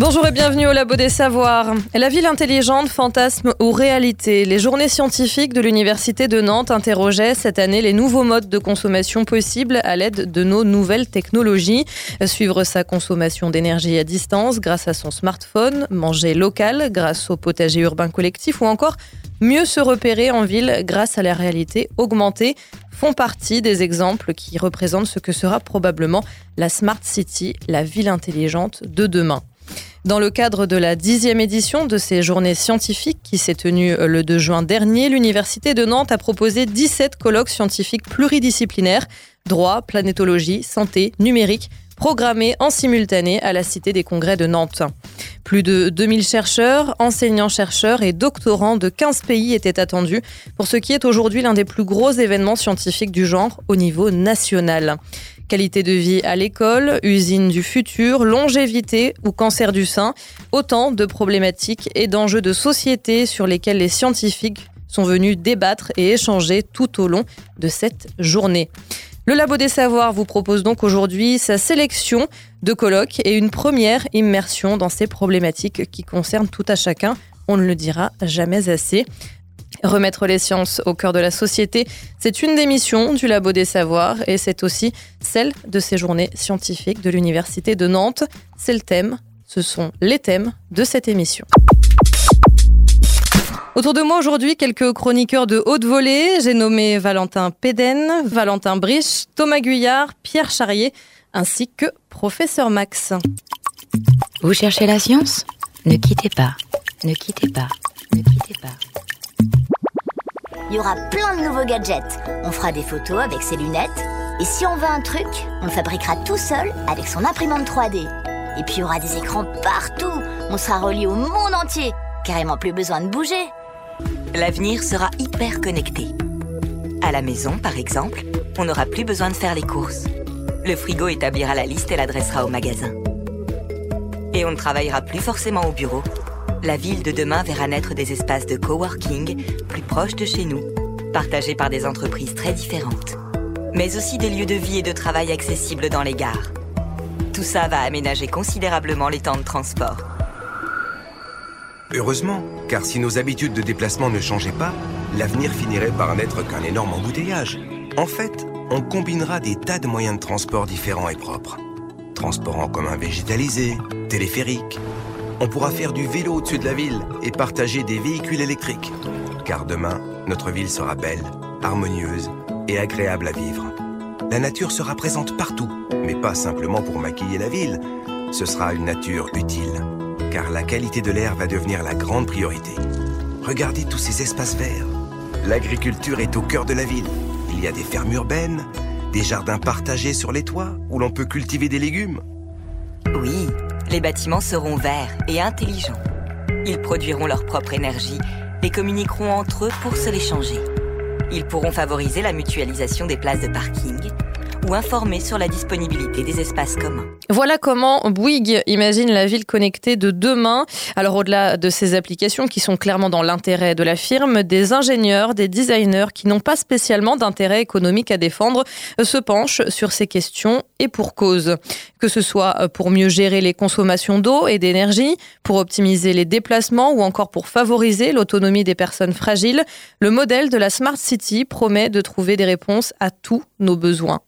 Bonjour et bienvenue au Labo des Savoirs. La ville intelligente, fantasme ou réalité? Les journées scientifiques de l'Université de Nantes interrogeaient cette année les nouveaux modes de consommation possibles à l'aide de nos nouvelles technologies. Suivre sa consommation d'énergie à distance grâce à son smartphone, manger local grâce au potager urbain collectif ou encore mieux se repérer en ville grâce à la réalité augmentée font partie des exemples qui représentent ce que sera probablement la Smart City, la ville intelligente de demain. Dans le cadre de la dixième édition de ces journées scientifiques qui s'est tenue le 2 juin dernier, l'Université de Nantes a proposé 17 colloques scientifiques pluridisciplinaires, droit, planétologie, santé, numérique, programmés en simultané à la Cité des Congrès de Nantes. Plus de 2000 chercheurs, enseignants-chercheurs et doctorants de 15 pays étaient attendus pour ce qui est aujourd'hui l'un des plus gros événements scientifiques du genre au niveau national. Qualité de vie à l'école, usine du futur, longévité ou cancer du sein, autant de problématiques et d'enjeux de société sur lesquels les scientifiques sont venus débattre et échanger tout au long de cette journée. Le Labo des Savoirs vous propose donc aujourd'hui sa sélection de colloques et une première immersion dans ces problématiques qui concernent tout à chacun. On ne le dira jamais assez. Remettre les sciences au cœur de la société, c'est une des missions du Labo des Savoirs et c'est aussi celle de ces journées scientifiques de l'Université de Nantes. C'est le thème, ce sont les thèmes de cette émission. Autour de moi aujourd'hui, quelques chroniqueurs de haute volée. J'ai nommé Valentin Péden, Valentin Briche, Thomas Guyard, Pierre Charrier, ainsi que Professeur Max. Vous cherchez la science? Ne quittez pas, ne quittez pas, ne quittez pas. Il y aura plein de nouveaux gadgets. On fera des photos avec ses lunettes. Et si on veut un truc, on le fabriquera tout seul avec son imprimante 3D. Et puis il y aura des écrans partout. On sera relié au monde entier. Carrément plus besoin de bouger. L'avenir sera hyper connecté. À la maison, par exemple, on n'aura plus besoin de faire les courses. Le frigo établira la liste et l'adressera au magasin. Et on ne travaillera plus forcément au bureau, la ville de demain verra naître des espaces de coworking plus proches de chez nous, partagés par des entreprises très différentes, mais aussi des lieux de vie et de travail accessibles dans les gares. Tout ça va aménager considérablement les temps de transport. Heureusement, car si nos habitudes de déplacement ne changeaient pas, l'avenir finirait par n'être qu'un énorme embouteillage. En fait, on combinera des tas de moyens de transport différents et propres. Transport en commun végétalisé, téléphérique, on pourra faire du vélo au-dessus de la ville et partager des véhicules électriques. Car demain, notre ville sera belle, harmonieuse et agréable à vivre. La nature sera présente partout, mais pas simplement pour maquiller la ville. Ce sera une nature utile, car la qualité de l'air va devenir la grande priorité. Regardez tous ces espaces verts. L'agriculture est au cœur de la ville. Il y a des fermes urbaines, des jardins partagés sur les toits où l'on peut cultiver des légumes. Oui, les bâtiments seront verts et intelligents. Ils produiront leur propre énergie et communiqueront entre eux pour se l'échanger. Ils pourront favoriser la mutualisation des places de parking ou informer sur la disponibilité des espaces communs. Voilà comment Bouygues imagine la ville connectée de demain. Alors au-delà de ces applications qui sont clairement dans l'intérêt de la firme, des ingénieurs, des designers qui n'ont pas spécialement d'intérêt économique à défendre se penchent sur ces questions et pour cause. Que ce soit pour mieux gérer les consommations d'eau et d'énergie, pour optimiser les déplacements ou encore pour favoriser l'autonomie des personnes fragiles, le modèle de la Smart City promet de trouver des réponses à tous nos besoins.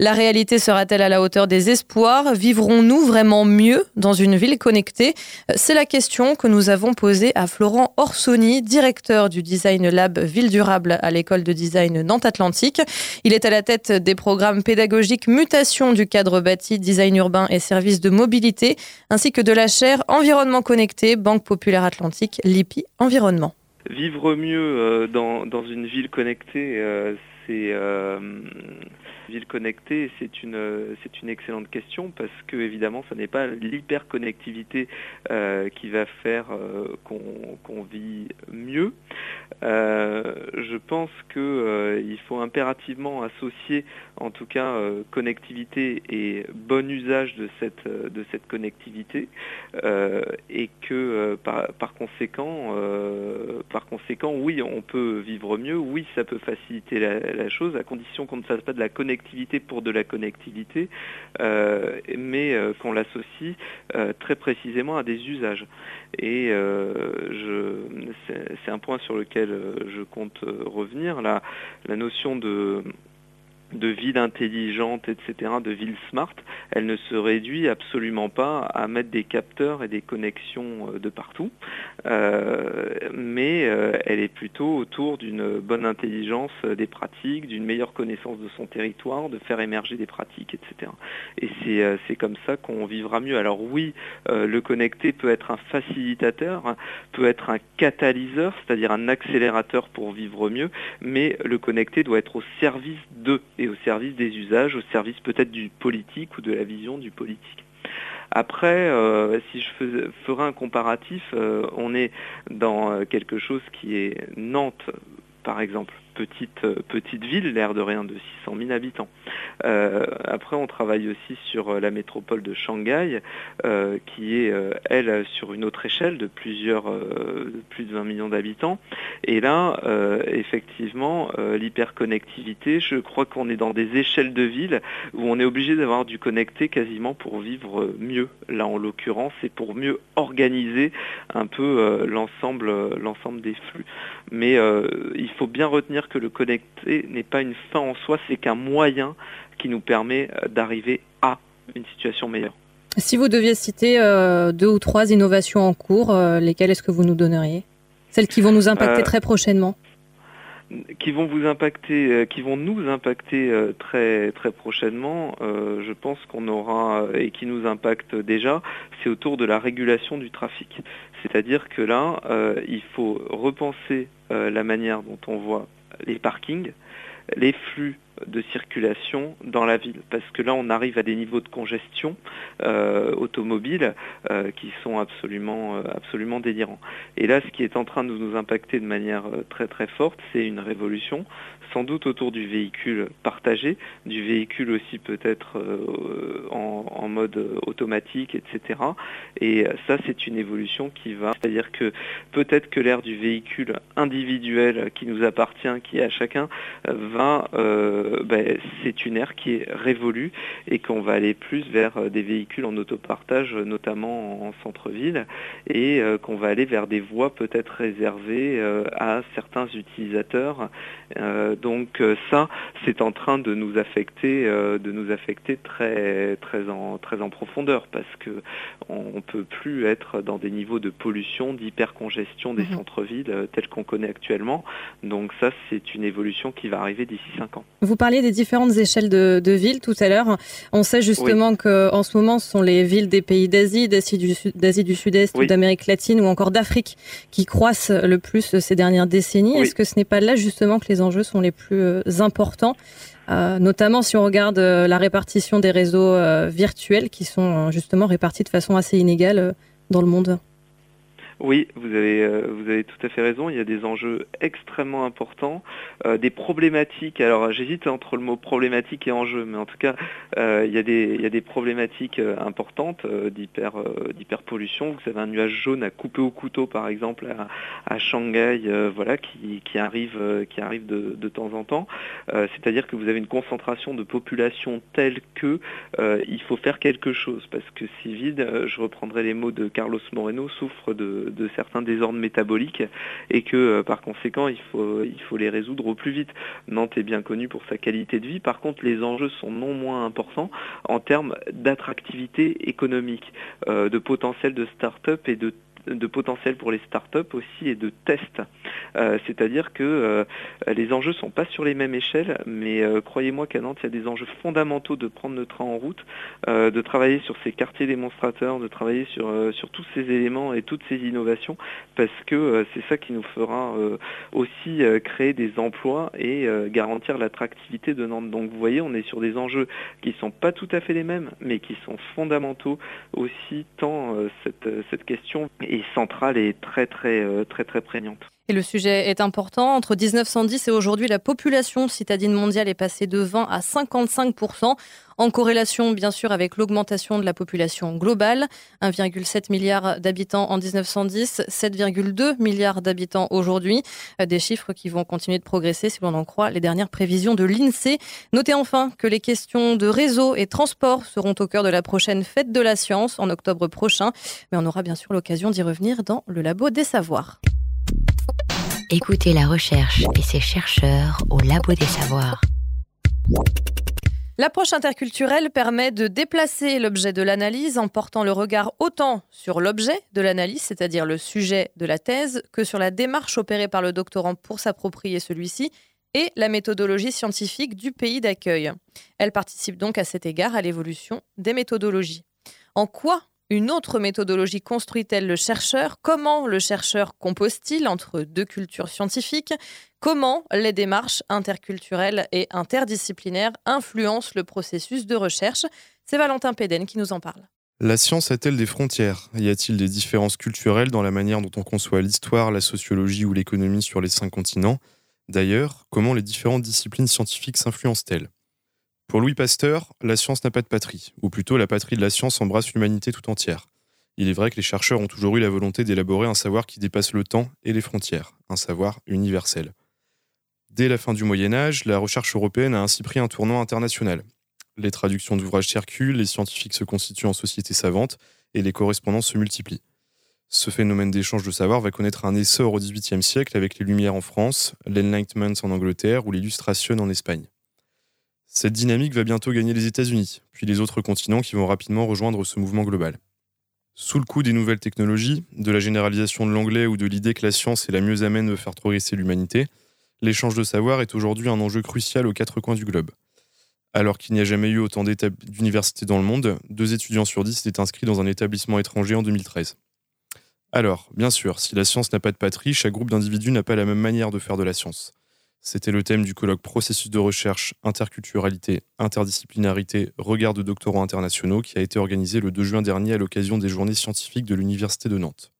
La réalité sera-t-elle à la hauteur des espoirs? Vivrons-nous vraiment mieux dans une ville connectée? C'est la question que nous avons posée à Florent Orsoni, directeur du Design Lab Ville Durable à l'école de design Nantes Atlantique. Il est à la tête des programmes pédagogiques Mutation du cadre bâti, design urbain et services de mobilité, ainsi que de la chaire Environnement connecté, Banque Populaire Atlantique, LIPI Environnement. Vivre mieux euh, dans, une ville connectée, euh, c'est ville connectée, c'est une, c'est une excellente question parce que évidemment, ce n'est pas l'hyperconnectivité qui va faire qu'on vit mieux. je pense qu'il faut impérativement associer, en tout cas, connectivité et bon usage de cette, de cette connectivité, et que par, conséquent, par conséquent, oui, on peut vivre mieux, oui, ça peut faciliter la, chose, à condition qu'on ne fasse pas de la connectivité pour de la connectivité, euh, mais euh, qu'on l'associe euh, très précisément à des usages. Et c'est un point sur lequel je compte revenir, la notion de de ville intelligente, etc., de ville smart, elle ne se réduit absolument pas à mettre des capteurs et des connexions euh, de partout, euh, mais euh, elle est plutôt autour d'une bonne intelligence des pratiques, d'une meilleure connaissance de son territoire, de faire émerger des pratiques, etc. Et c'est comme ça qu'on vivra mieux. Alors oui, le connecté peut être un facilitateur, peut être un catalyseur, c'est-à-dire un accélérateur pour vivre mieux, mais le connecté doit être au service de et au service des usages, au service peut-être du politique ou de la vision du politique. Après, euh, si je ferais un comparatif, euh, on est dans euh, quelque chose qui est Nantes, par exemple petite, euh, petite ville, l'air de rien, de 600 000 habitants. Euh, après, on travaille aussi sur euh, la métropole de Shanghai, qui est, elle, sur une autre échelle de plusieurs, plus de 20 millions d'habitants. Et là, effectivement, l'hyperconnectivité, je crois qu'on est dans des échelles de ville où on est obligé d'avoir du connecté quasiment pour vivre mieux. Là, en l'occurrence, c'est pour mieux organiser un peu l'ensemble, l'ensemble des flux. Mais il faut bien retenir que le connecté n'est pas une fin en soi, c'est qu'un moyen qui nous permet euh, d'arriver à une situation meilleure. Si vous deviez citer euh, deux ou trois innovations en cours, euh, lesquelles est-ce que vous nous donneriez? Celles qui vont nous impacter très prochainement? qui vont vous impacter, qui vont nous impacter très très prochainement, je pense qu'on aura et qui nous impacte déjà, c'est autour de la régulation du trafic. C'est-à-dire que là, il faut repenser la manière dont on voit les parkings, les flux de circulation dans la ville. Parce que là, on arrive à des niveaux de congestion euh, automobile euh, qui sont absolument, euh, absolument délirants. Et là, ce qui est en train de nous impacter de manière très très forte, c'est une révolution, sans doute autour du véhicule partagé, du véhicule aussi peut-être en, mode automatique, etc. Et ça, c'est une évolution qui va, c'est-à-dire que peut-être que l'ère du véhicule individuel qui nous appartient, qui est à chacun, va ben, c'est une ère qui est révolue et qu'on va aller plus vers euh, des véhicules en autopartage, notamment en centre-ville, et euh, qu'on va aller vers des voies peut-être réservées euh, à certains utilisateurs. Donc ça, c'est en train de nous affecter, de nous affecter très, très, en, très en profondeur parce que on ne peut plus être dans des niveaux de pollution, d'hypercongestion des mhm. centres-villes tels qu'on connaît actuellement. Donc ça, c'est une évolution qui va arriver d'ici 5 ans parliez des différentes échelles de, villes tout à l'heure. On sait justement qu'en ce moment, ce sont les villes des pays d'Asie, d'Asie du, Sud-Est, d'Amérique latine ou encore d'Afrique qui croissent le plus ces dernières décennies. Est-ce que ce n'est pas là justement que les enjeux sont les plus euh, importants euh, notamment si on regarde euh, la répartition des réseaux virtuels qui sont justement répartis de façon assez inégale dans le monde. Oui, vous avez, euh, vous avez tout à fait raison. Il y a des enjeux extrêmement importants, euh, des problématiques. Alors j'hésite entre le mot problématique et enjeu, mais en tout cas, euh, il, y a des, il y a des problématiques importantes d'hyper, d'hyperpollution. Vous avez un nuage jaune à couper au couteau, par exemple, à, Shanghai, voilà, qui, qui arrive, qui arrive de, de temps en temps. C'est-à-dire que vous avez une concentration de population telle que il faut faire quelque chose, parce que si vide, je reprendrai les mots de Carlos Moreno, souffre de de, certains désordres métaboliques et que euh, par conséquent il faut, il faut les résoudre au plus vite. Nantes est bien connue pour sa qualité de vie, par contre les enjeux sont non moins importants en termes d'attractivité économique, euh, de potentiel de start-up et de de potentiel pour les startups aussi et de tests. C'est-à-dire que les enjeux sont pas sur les mêmes échelles, mais croyez-moi qu'à Nantes, il y a des enjeux fondamentaux de prendre le train en route, de travailler sur ces quartiers démonstrateurs, de travailler sur, sur tous ces éléments et toutes ces innovations, parce que c'est ça qui nous fera aussi créer des emplois et garantir l'attractivité de Nantes. Donc vous voyez, on est sur des enjeux qui ne sont pas tout à fait les mêmes, mais qui sont fondamentaux aussi, tant cette, cette question est centrale et très très très très prégnante. Et le sujet est important. Entre 1910 et aujourd'hui, la population citadine mondiale est passée de 20 à 55% en corrélation bien sûr avec l'augmentation de la population globale. 1,7 milliard d'habitants en 1910, 7,2 milliards d'habitants aujourd'hui. Des chiffres qui vont continuer de progresser si l'on en croit les dernières prévisions de l'INSEE. Notez enfin que les questions de réseau et transport seront au cœur de la prochaine fête de la science en octobre prochain. Mais on aura bien sûr l'occasion d'y revenir dans le Labo des Savoirs. Écoutez la recherche et ses chercheurs au Labo des Savoirs. L'approche interculturelle permet de déplacer l'objet de l'analyse en portant le regard autant sur l'objet de l'analyse, c'est-à-dire le sujet de la thèse, que sur la démarche opérée par le doctorant pour s'approprier celui-ci et la méthodologie scientifique du pays d'accueil. Elle participe donc à cet égard à l'évolution des méthodologies. En quoi une autre méthodologie construit-elle le chercheur. Comment le chercheur compose-t-il entre deux cultures scientifiques? Comment les démarches interculturelles et interdisciplinaires influencent le processus de recherche? C'est Valentin Péden qui nous en parle. La science a-t-elle des frontières? Y a-t-il des différences culturelles dans la manière dont on conçoit l'histoire, la sociologie ou l'économie sur les cinq continents? D'ailleurs, comment les différentes disciplines scientifiques s'influencent-elles? Pour Louis Pasteur, la science n'a pas de patrie, ou plutôt la patrie de la science embrasse l'humanité tout entière. Il est vrai que les chercheurs ont toujours eu la volonté d'élaborer un savoir qui dépasse le temps et les frontières, un savoir universel. Dès la fin du Moyen Âge, la recherche européenne a ainsi pris un tournant international. Les traductions d'ouvrages circulent, les scientifiques se constituent en sociétés savantes et les correspondances se multiplient. Ce phénomène d'échange de savoir va connaître un essor au XVIIIe siècle avec les Lumières en France, l'Enlightenment en Angleterre ou l'Illustration en Espagne. Cette dynamique va bientôt gagner les États-Unis, puis les autres continents qui vont rapidement rejoindre ce mouvement global. Sous le coup des nouvelles technologies, de la généralisation de l'anglais ou de l'idée que la science est la mieux amène de faire progresser l'humanité, l'échange de savoir est aujourd'hui un enjeu crucial aux quatre coins du globe. Alors qu'il n'y a jamais eu autant d'universités dans le monde, deux étudiants sur dix étaient inscrits dans un établissement étranger en 2013. Alors, bien sûr, si la science n'a pas de patrie, chaque groupe d'individus n'a pas la même manière de faire de la science. C'était le thème du colloque Processus de recherche, interculturalité, interdisciplinarité, regard de doctorants internationaux qui a été organisé le 2 juin dernier à l'occasion des journées scientifiques de l'Université de Nantes.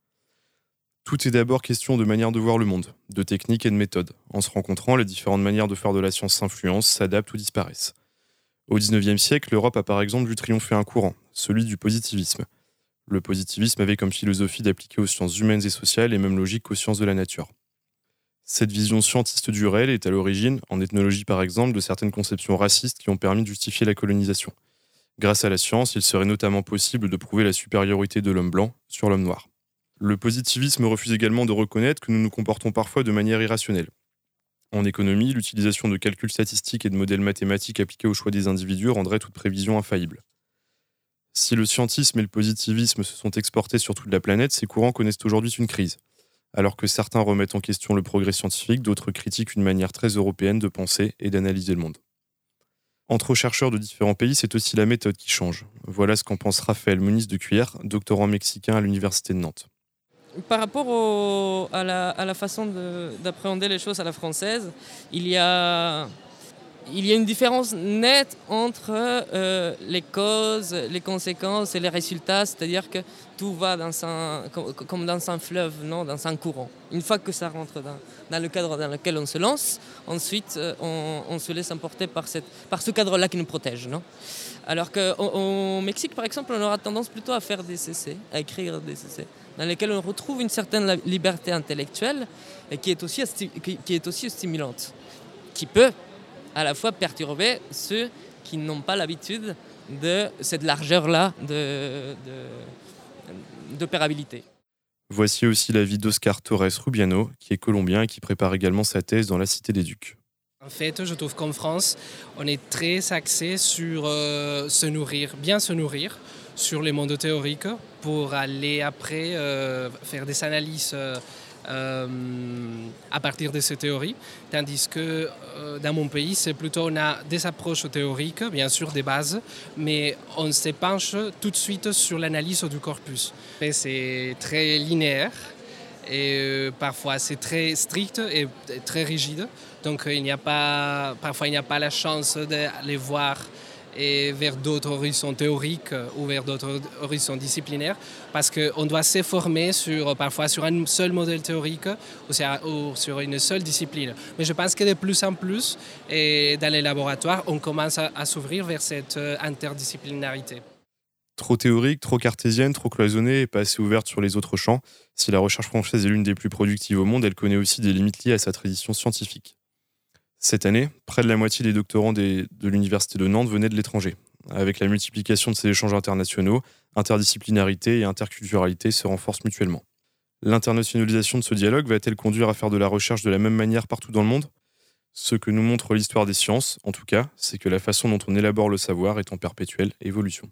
Tout est d'abord question de manière de voir le monde, de techniques et de méthodes. En se rencontrant, les différentes manières de faire de la science s'influencent, s'adaptent ou disparaissent. Au XIXe siècle, l'Europe a par exemple vu triompher un courant, celui du positivisme. Le positivisme avait comme philosophie d'appliquer aux sciences humaines et sociales les mêmes logiques qu'aux sciences de la nature. Cette vision scientiste du réel est à l'origine, en ethnologie par exemple, de certaines conceptions racistes qui ont permis de justifier la colonisation. Grâce à la science, il serait notamment possible de prouver la supériorité de l'homme blanc sur l'homme noir. Le positivisme refuse également de reconnaître que nous nous comportons parfois de manière irrationnelle. En économie, l'utilisation de calculs statistiques et de modèles mathématiques appliqués au choix des individus rendrait toute prévision infaillible. Si le scientisme et le positivisme se sont exportés sur toute la planète, ces courants connaissent aujourd'hui une crise. Alors que certains remettent en question le progrès scientifique, d'autres critiquent une manière très européenne de penser et d'analyser le monde. Entre chercheurs de différents pays, c'est aussi la méthode qui change. Voilà ce qu'en pense Raphaël Muniz de Cuillère, doctorant mexicain à l'Université de Nantes. Par rapport à, la, à, la, façon d'appréhender les choses à la française, il y a il y a une différence nette entre euh, les causes, les conséquences et les résultats, c'est-à-dire que tout va comme dans un fleuve, non, dans un courant. Une fois que ça rentre dans, le cadre dans lequel on se lance, ensuite euh, on, se laisse emporter par, ce cadre-là qui nous protège. Non? Alors qu'au Mexique, par exemple, on aura tendance plutôt à faire des essais, à écrire des essais, dans lesquels on retrouve une certaine liberté intellectuelle qui est aussi stimulante, qui peut à la fois perturber ceux qui n'ont pas l'habitude de cette largeur-là d'opérabilité. Voici aussi l'avis d'Oscar Torres Rubiano, qui est colombien et qui prépare également sa thèse dans la Cité des Ducs. En fait, je trouve qu'en France, on est très axé sur euh, se nourrir, bien se nourrir, sur les mondes théoriques pour aller après faire des analyses euh, à partir de ces théories, tandis que euh, dans mon pays, c'est plutôt on a des approches théoriques, bien sûr des bases, mais on se penche tout de suite sur l'analyse du corpus. C'est très linéaire et euh, parfois c'est très strict et très rigide. Donc il n'y a pas, parfois il n'y a pas la chance d'aller voir et vers d'autres horizons théoriques ou vers d'autres horizons disciplinaires, parce qu'on doit se former sur, parfois sur un seul modèle théorique ou sur une seule discipline. Mais je pense que de plus en plus, et dans les laboratoires, on commence à, s'ouvrir vers cette euh, interdisciplinarité. Trop théorique, trop cartésienne, trop cloisonnée et pas assez ouverte sur les autres champs. Si la recherche française est l'une des plus productives au monde, elle connaît aussi des limites liées à sa tradition scientifique. Cette année, près de la moitié des doctorants de l'Université de Nantes venaient de l'étranger. Avec la multiplication de ces échanges internationaux, interdisciplinarité et interculturalité se renforcent mutuellement. L'internationalisation de ce dialogue va-t-elle conduire à faire de la recherche de la même manière partout dans le monde? Ce que nous montre l'histoire des sciences, en tout cas, c'est que la façon dont on élabore le savoir est en perpétuelle évolution.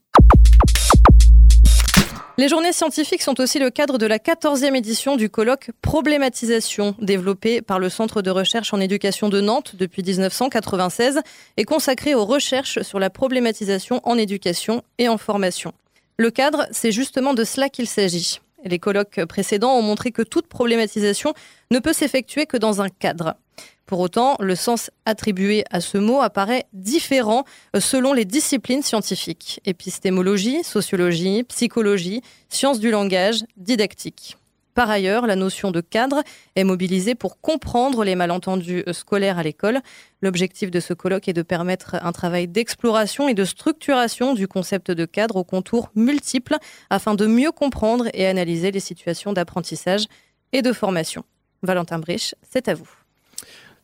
Les journées scientifiques sont aussi le cadre de la 14e édition du colloque Problématisation, développé par le Centre de recherche en éducation de Nantes depuis 1996 et consacré aux recherches sur la problématisation en éducation et en formation. Le cadre, c'est justement de cela qu'il s'agit. Les colloques précédents ont montré que toute problématisation ne peut s'effectuer que dans un cadre. Pour autant, le sens attribué à ce mot apparaît différent euh, selon les disciplines scientifiques. Épistémologie, sociologie, psychologie, sciences du langage, didactique. Par ailleurs, la notion de cadre est mobilisée pour comprendre les malentendus euh, scolaires à l'école. L'objectif de ce colloque est de permettre un travail d'exploration et de structuration du concept de cadre aux contours multiples afin de mieux comprendre et analyser les situations d'apprentissage et de formation. Valentin Brich, c'est à vous.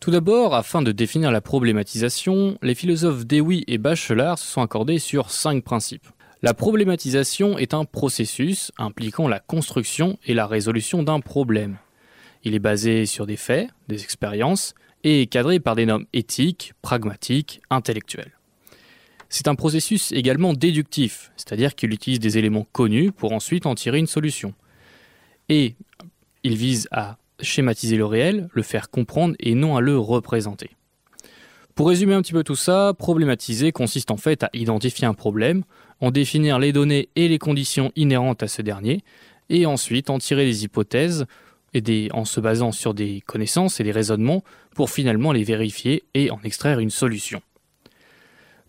Tout d'abord, afin de définir la problématisation, les philosophes Dewey et Bachelard se sont accordés sur cinq principes. La problématisation est un processus impliquant la construction et la résolution d'un problème. Il est basé sur des faits, des expériences, et est cadré par des normes éthiques, pragmatiques, intellectuelles. C'est un processus également déductif, c'est-à-dire qu'il utilise des éléments connus pour ensuite en tirer une solution. Et il vise à schématiser le réel, le faire comprendre et non à le représenter. Pour résumer un petit peu tout ça, problématiser consiste en fait à identifier un problème, en définir les données et les conditions inhérentes à ce dernier, et ensuite en tirer des hypothèses en se basant sur des connaissances et des raisonnements pour finalement les vérifier et en extraire une solution.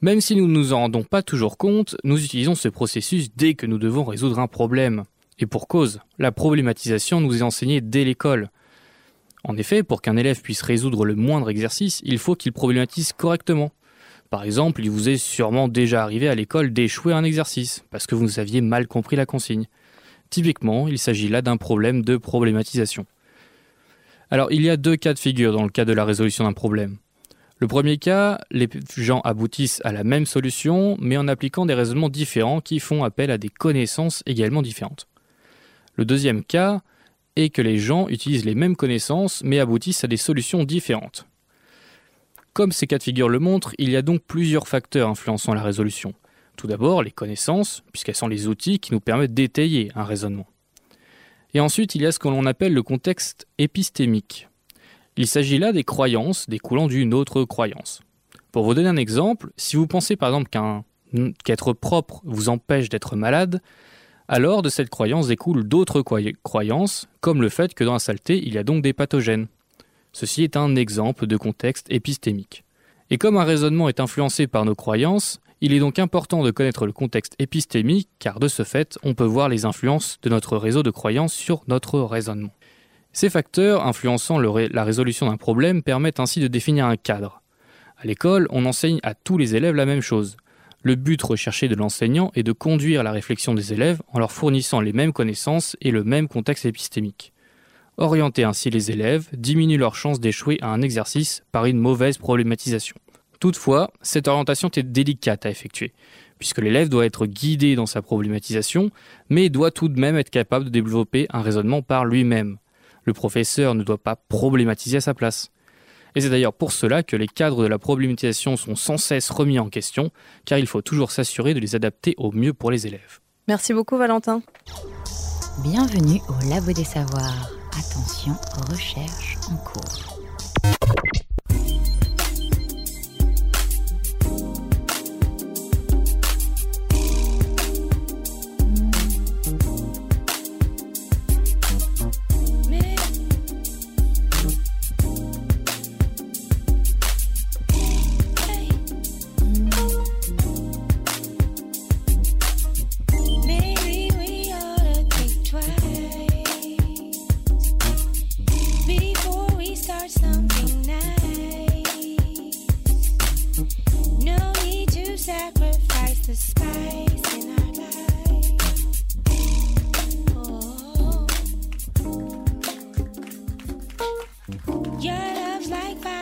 Même si nous ne nous en rendons pas toujours compte, nous utilisons ce processus dès que nous devons résoudre un problème. Et pour cause, la problématisation nous est enseignée dès l'école. En effet, pour qu'un élève puisse résoudre le moindre exercice, il faut qu'il problématise correctement. Par exemple, il vous est sûrement déjà arrivé à l'école d'échouer un exercice, parce que vous aviez mal compris la consigne. Typiquement, il s'agit là d'un problème de problématisation. Alors, il y a deux cas de figure dans le cas de la résolution d'un problème. Le premier cas, les gens aboutissent à la même solution, mais en appliquant des raisonnements différents qui font appel à des connaissances également différentes. Le deuxième cas, et que les gens utilisent les mêmes connaissances mais aboutissent à des solutions différentes. Comme ces cas de figure le montrent, il y a donc plusieurs facteurs influençant la résolution. Tout d'abord, les connaissances, puisqu'elles sont les outils qui nous permettent d'étayer un raisonnement. Et ensuite, il y a ce que l'on appelle le contexte épistémique. Il s'agit là des croyances découlant d'une autre croyance. Pour vous donner un exemple, si vous pensez par exemple qu'être propre vous empêche d'être malade, alors de cette croyance découlent d'autres croyances, comme le fait que dans la saleté, il y a donc des pathogènes. Ceci est un exemple de contexte épistémique. Et comme un raisonnement est influencé par nos croyances, il est donc important de connaître le contexte épistémique, car de ce fait, on peut voir les influences de notre réseau de croyances sur notre raisonnement. Ces facteurs influençant la résolution d'un problème permettent ainsi de définir un cadre. À l'école, on enseigne à tous les élèves la même chose, le but recherché de l'enseignant est de conduire la réflexion des élèves en leur fournissant les mêmes connaissances et le même contexte épistémique. Orienter ainsi les élèves diminue leur chance d'échouer à un exercice par une mauvaise problématisation. Toutefois, cette orientation est délicate à effectuer, puisque l'élève doit être guidé dans sa problématisation, mais doit tout de même être capable de développer un raisonnement par lui-même. Le professeur ne doit pas problématiser à sa place. Et c'est d'ailleurs pour cela que les cadres de la problématisation sont sans cesse remis en question, car il faut toujours s'assurer de les adapter au mieux pour les élèves. Merci beaucoup Valentin. Bienvenue au Labo des Savoirs. Attention, recherche en cours. Oh. Your love's like fire.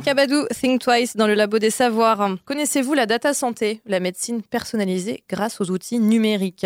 Eric Abadou, Think Twice dans le labo des savoirs. Connaissez-vous la data santé, la médecine personnalisée grâce aux outils numériques?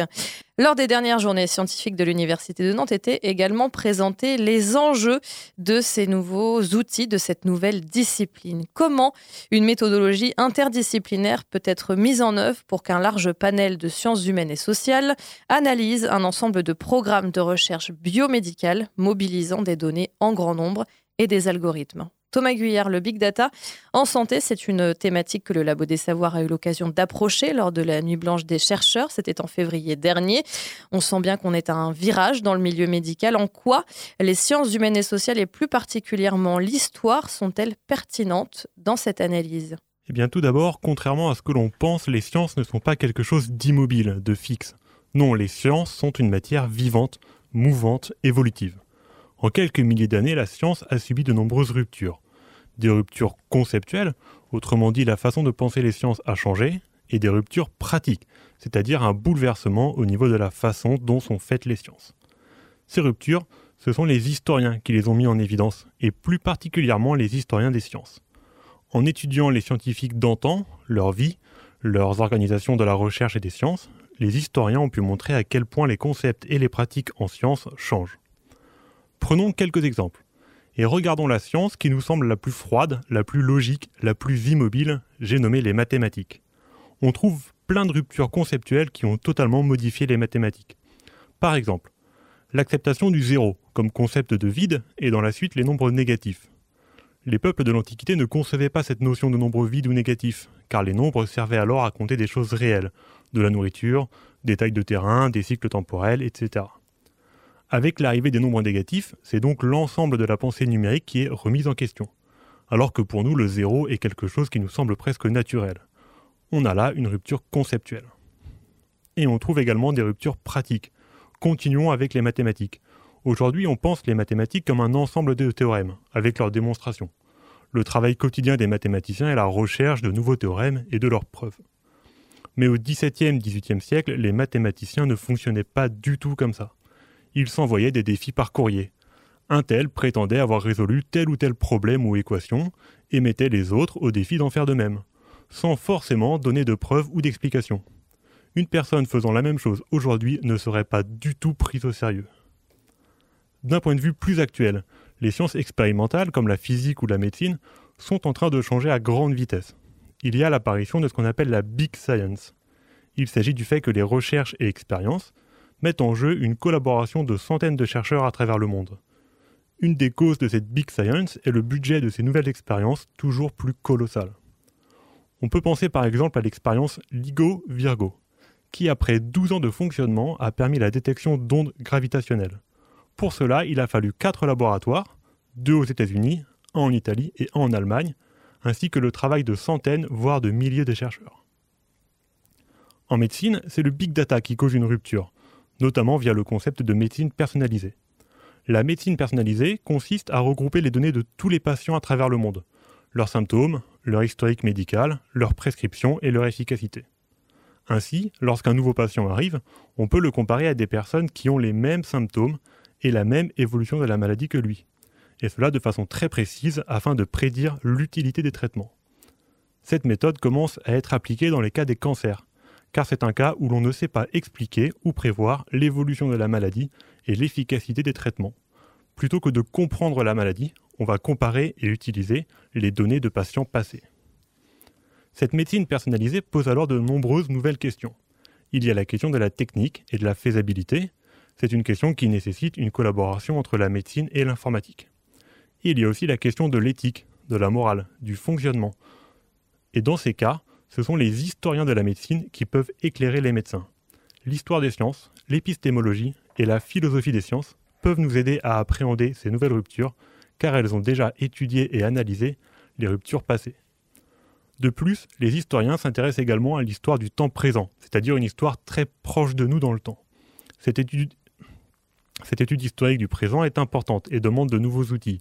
Lors des dernières journées scientifiques de l'Université de Nantes étaient également présentés les enjeux de ces nouveaux outils, de cette nouvelle discipline. Comment une méthodologie interdisciplinaire peut être mise en œuvre pour qu'un large panel de sciences humaines et sociales analyse un ensemble de programmes de recherche biomédicale mobilisant des données en grand nombre et des algorithmes? Thomas Guyard, le big data en santé, c'est une thématique que le Labo des Savoirs a eu l'occasion d'approcher lors de la Nuit blanche des chercheurs. C'était en février dernier. On sent bien qu'on est à un virage dans le milieu médical. En quoi les sciences humaines et sociales et plus particulièrement l'histoire sont-elles pertinentes dans cette analyse? Eh bien tout d'abord, contrairement à ce que l'on pense, les sciences ne sont pas quelque chose d'immobile, de fixe. Non, les sciences sont une matière vivante, mouvante, évolutive. En quelques milliers d'années, la science a subi de nombreuses ruptures des ruptures conceptuelles, autrement dit la façon de penser les sciences a changé, et des ruptures pratiques, c'est-à-dire un bouleversement au niveau de la façon dont sont faites les sciences. Ces ruptures, ce sont les historiens qui les ont mis en évidence, et plus particulièrement les historiens des sciences. En étudiant les scientifiques d'antan, leur vie, leurs organisations de la recherche et des sciences, les historiens ont pu montrer à quel point les concepts et les pratiques en sciences changent. Prenons quelques exemples et regardons la science qui nous semble la plus froide, la plus logique, la plus immobile, j'ai nommé les mathématiques. On trouve plein de ruptures conceptuelles qui ont totalement modifié les mathématiques. Par exemple, l'acceptation du zéro comme concept de vide et dans la suite les nombres négatifs. Les peuples de l'Antiquité ne concevaient pas cette notion de nombre vide ou négatif, car les nombres servaient alors à compter des choses réelles, de la nourriture, des tailles de terrain, des cycles temporels, etc. Avec l'arrivée des nombres négatifs, c'est donc l'ensemble de la pensée numérique qui est remise en question, alors que pour nous le zéro est quelque chose qui nous semble presque naturel. On a là une rupture conceptuelle. Et on trouve également des ruptures pratiques. Continuons avec les mathématiques. Aujourd'hui, on pense les mathématiques comme un ensemble de théorèmes, avec leurs démonstrations. Le travail quotidien des mathématiciens est la recherche de nouveaux théorèmes et de leurs preuves. Mais au XVIIe, XVIIIe siècle, les mathématiciens ne fonctionnaient pas du tout comme ça. Ils s'envoyaient des défis par courrier. Un tel prétendait avoir résolu tel ou tel problème ou équation et mettait les autres au défi d'en faire de même, sans forcément donner de preuves ou d'explications. Une personne faisant la même chose aujourd'hui ne serait pas du tout prise au sérieux. D'un point de vue plus actuel, les sciences expérimentales comme la physique ou la médecine sont en train de changer à grande vitesse. Il y a l'apparition de ce qu'on appelle la Big Science. Il s'agit du fait que les recherches et expériences mettent en jeu une collaboration de centaines de chercheurs à travers le monde. Une des causes de cette Big Science est le budget de ces nouvelles expériences toujours plus colossal. On peut penser par exemple à l'expérience LIGO-Virgo, qui après 12 ans de fonctionnement a permis la détection d'ondes gravitationnelles. Pour cela, il a fallu 4 laboratoires, deux aux États-Unis, un en Italie et un en Allemagne, ainsi que le travail de centaines, voire de milliers de chercheurs. En médecine, c'est le big data qui cause une rupture, notamment via le concept de médecine personnalisée. La médecine personnalisée consiste à regrouper les données de tous les patients à travers le monde, leurs symptômes, leur historique médical, leurs prescriptions et leur efficacité. Ainsi, lorsqu'un nouveau patient arrive, on peut le comparer à des personnes qui ont les mêmes symptômes et la même évolution de la maladie que lui. Et cela de façon très précise afin de prédire l'utilité des traitements. Cette méthode commence à être appliquée dans les cas des cancers, car c'est un cas où l'on ne sait pas expliquer ou prévoir l'évolution de la maladie et l'efficacité des traitements. Plutôt que de comprendre la maladie, on va comparer et utiliser les données de patients passés. Cette médecine personnalisée pose alors de nombreuses nouvelles questions. Il y a la question de la technique et de la faisabilité. C'est une question qui nécessite une collaboration entre la médecine et l'informatique. Il y a aussi la question de l'éthique, de la morale, du fonctionnement. Et dans ces cas, ce sont les historiens de la médecine qui peuvent éclairer les médecins. L'histoire des sciences, l'épistémologie et la philosophie des sciences peuvent nous aider à appréhender ces nouvelles ruptures, car elles ont déjà étudié et analysé les ruptures passées. De plus, les historiens s'intéressent également à l'histoire du temps présent, c'est-à-dire une histoire très proche de nous dans le temps. Cette étude, historique du présent est importante et demande de nouveaux outils,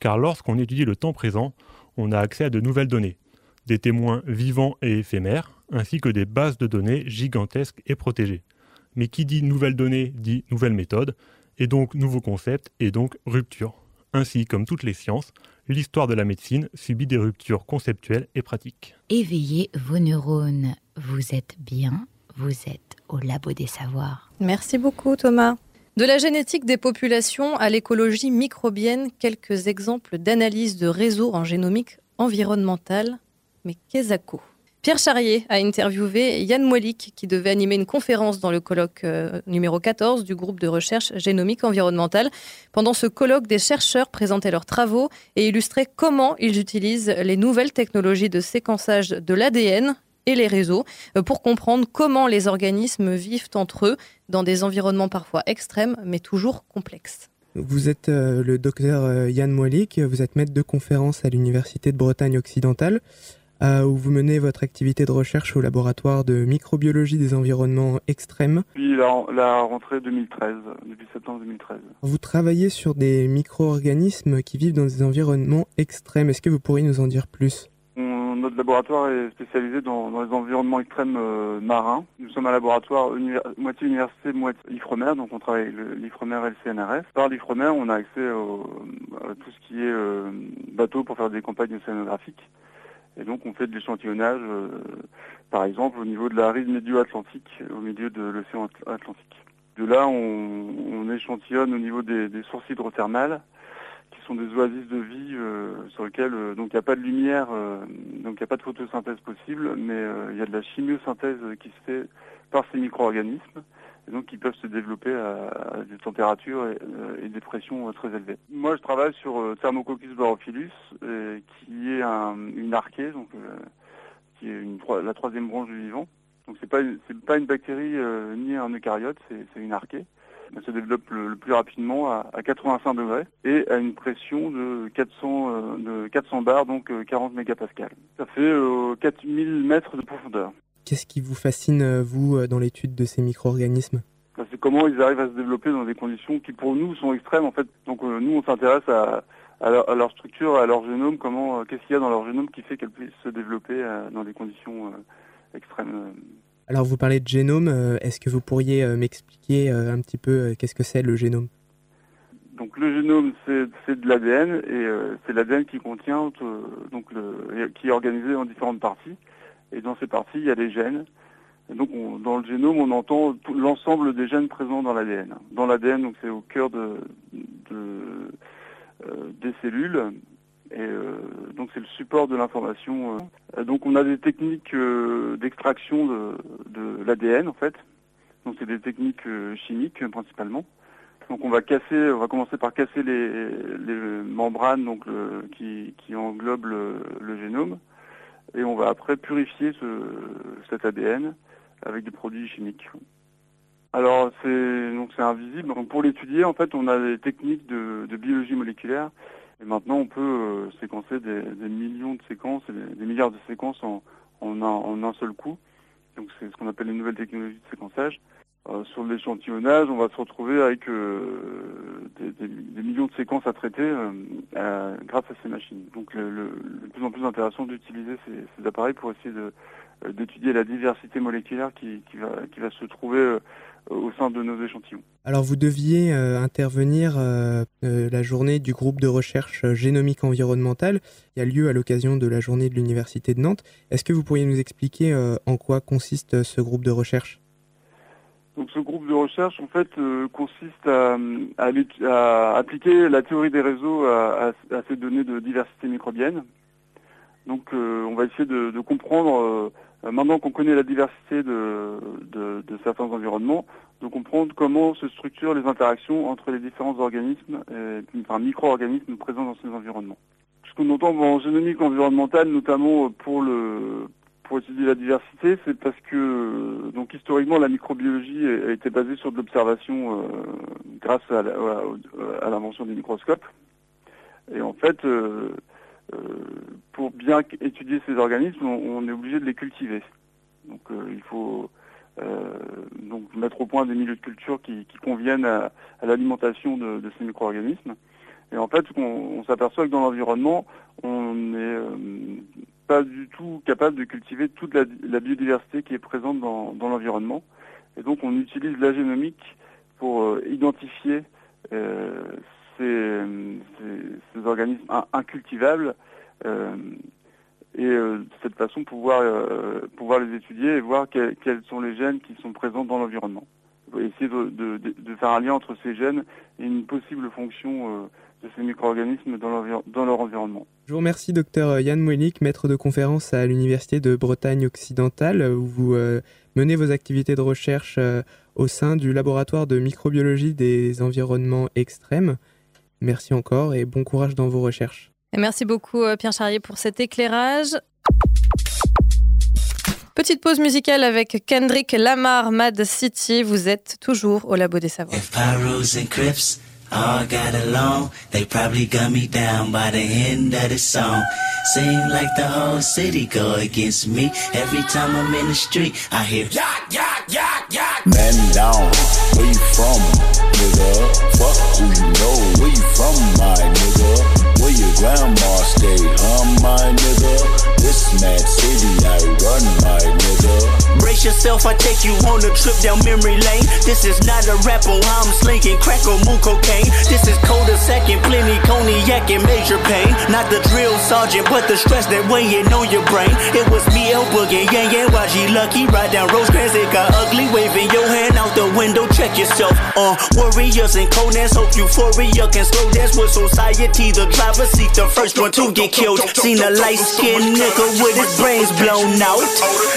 car lorsqu'on étudie le temps présent, on a accès à de nouvelles données, des témoins vivants et éphémères, ainsi que des bases de données gigantesques et protégées. Mais qui dit nouvelles données dit nouvelles méthodes, et donc nouveaux concepts, et donc rupture. Ainsi, comme toutes les sciences, l'histoire de la médecine subit des ruptures conceptuelles et pratiques. Éveillez vos neurones. Vous êtes bien, vous êtes au labo des savoirs. Merci beaucoup Thomas. De la génétique des populations à l'écologie microbienne, quelques exemples d'analyse de réseaux en génomique environnementale. Mais qu'est-ce Pierre Charrier a interviewé Yann Moelik, qui devait animer une conférence dans le colloque euh, numéro 14 du groupe de recherche génomique environnementale. Pendant ce colloque, des chercheurs présentaient leurs travaux et illustraient comment ils utilisent les nouvelles technologies de séquençage de l'ADN et les réseaux euh, pour comprendre comment les organismes vivent entre eux dans des environnements parfois extrêmes mais toujours complexes. Vous êtes euh, le docteur Yann Moelik, vous êtes maître de conférence à l'Université de Bretagne occidentale. Euh, où vous menez votre activité de recherche au laboratoire de microbiologie des environnements extrêmes. Depuis la, la rentrée 2013, depuis septembre 2013. Vous travaillez sur des micro-organismes qui vivent dans des environnements extrêmes. Est-ce que vous pourriez nous en dire plus? Notre laboratoire est spécialisé dans, les environnements extrêmes euh, marins. Nous sommes un laboratoire moitié université, moitié IFREMER, donc on travaille l'IFREMER et le CNRS. Par l'IFREMER, on a accès à tout ce qui est euh, bateau pour faire des campagnes océanographiques. Et donc on fait de l'échantillonnage, euh, par exemple, au niveau de la rive médio-atlantique, au milieu de l'océan Atlantique. De là, on, échantillonne au niveau des, sources hydrothermales, qui sont des oasis de vie euh, sur lesquelles euh, il n'y a pas de lumière, donc il n'y a pas de photosynthèse possible, mais il y a de la chimiosynthèse qui se fait par ces micro-organismes. Et donc qui peuvent se développer à, des températures et, des pressions très élevées. Moi, je travaille sur Thermococcus barophilus, qui est une archée, donc qui est la troisième branche du vivant. Donc c'est pas c'est pas une bactérie ni un eucaryote, c'est une archée. Elle se développe le, plus rapidement à, 85 degrés et à une pression de 400 de 400 bars, donc 40 mégapascales. Ça fait 4000 mètres de profondeur. Qu'est-ce qui vous fascine, euh, vous, euh, dans l'étude de ces micro-organismes? Bah, C'est comment ils arrivent à se développer dans des conditions qui, pour nous, sont extrêmes, en fait. Donc, euh, nous, on s'intéresse à, leur, structure, à leur génome, comment, qu'est-ce qu'il y a dans leur génome qui fait qu'elles puissent se développer dans des conditions extrêmes. Alors, vous parlez de génome. Est-ce que vous pourriez m'expliquer un petit peu qu'est-ce que c'est le génome? Donc le génome c'est de l'ADN et c'est l'ADN qui contient donc qui est organisé en différentes parties et dans ces parties, il y a des gènes. Donc, dans le génome, on entend l'ensemble des gènes présents dans l'ADN. Dans l'ADN, donc c'est au cœur euh, des cellules. Et euh, donc, c'est le support de l'information. Euh. donc, on a des techniques d'extraction de, l'ADN, en fait. Donc, c'est des techniques chimiques principalement. Donc, on va casser, on va commencer par casser les, membranes donc qui, englobent le génome et on va après purifier cet ADN avec des produits chimiques. Alors c'est donc c'est invisible. pour l'étudier, en fait, on a des techniques de, biologie moléculaire. Et maintenant, on peut euh, séquencer des, millions de séquences, des, des milliards de séquences en, en, un, seul coup. Donc c'est ce qu'on appelle les nouvelles technologies de séquençage. Euh, sur l'échantillonnage, on va se retrouver avec euh, des, millions de séquences à traiter euh, grâce à ces machines. Donc le, le, plus en plus intéressant d'utiliser ces, appareils pour essayer d'étudier la diversité moléculaire qui, va, qui va se trouver au sein de nos échantillons. Alors vous deviez intervenir la journée du groupe de recherche génomique environnementale qui a lieu à l'occasion de la journée de l'Université de Nantes. Est-ce que vous pourriez nous expliquer en quoi consiste ce groupe de recherche? Donc ce groupe de recherche en fait euh, consiste à, appliquer la théorie des réseaux à, ces données de diversité microbienne. Donc euh, on va essayer de, comprendre, euh, maintenant qu'on connaît la diversité de, certains environnements, de comprendre comment se structurent les interactions entre les différents organismes, enfin micro-organismes présents dans ces environnements. Ce qu'on entend en génomique environnementale, notamment pour le pour étudier la diversité, c'est parce que donc historiquement la microbiologie a été basée sur de l'observation euh, grâce à, l'invention des microscopes. Et en fait, euh, euh, pour bien étudier ces organismes, on, est obligé de les cultiver. Donc il faut donc mettre au point des milieux de culture qui, conviennent à, l'alimentation de, ces micro-organismes. Et en fait, on s'aperçoit que dans l'environnement, on est pas du tout capable de cultiver toute la, biodiversité qui est présente dans, l'environnement. Et donc on utilise la génomique pour euh, identifier euh, ces, organismes incultivables euh, et de cette façon pouvoir, pouvoir les étudier et voir quels sont les gènes qui sont présents dans l'environnement. Essayer de, de, faire un lien entre ces gènes et une possible fonction de ces micro-organismes dans, dans leur environnement. Je vous remercie, docteur Yann Mouelik, maître de conférence à l'Université de Bretagne occidentale, où vous euh, menez vos activités de recherche euh, au sein du laboratoire de microbiologie des environnements extrêmes. Merci encore et bon courage dans vos recherches. Et merci beaucoup, euh, Pierre Charrier, pour cet éclairage. Petite pause musicale avec Kendrick Lamar, Mad City. Vous êtes toujours au Labo des Savoirs. All got along. They probably got me down by the end of the song. Seem like the whole city go against me. Every time I'm in the street, I hear yak, yak, yak, yak. Man down, where you from, nigga? Fuck who you know, where you from, my nigga? Where your grandma stay, huh, my nigga? This mad city I run, my nigga. Brace yourself, I take you on a trip down memory lane. This is not a rap on I'm slinking crack or moo cocaine. This is cold a second, plenty cognac and major pain. Not the drill sergeant, but the stress that weighing on your brain. It was me, El Boogie, Yang Yang, YG Lucky, ride down Rosecrans, it got ugly, waving your hand out the window, check yourself. Uh, warriors and Conans hope euphoria can slow dance with society. The driver seat the first one to get killed. Seen a light skinned nigga with his brains blown out.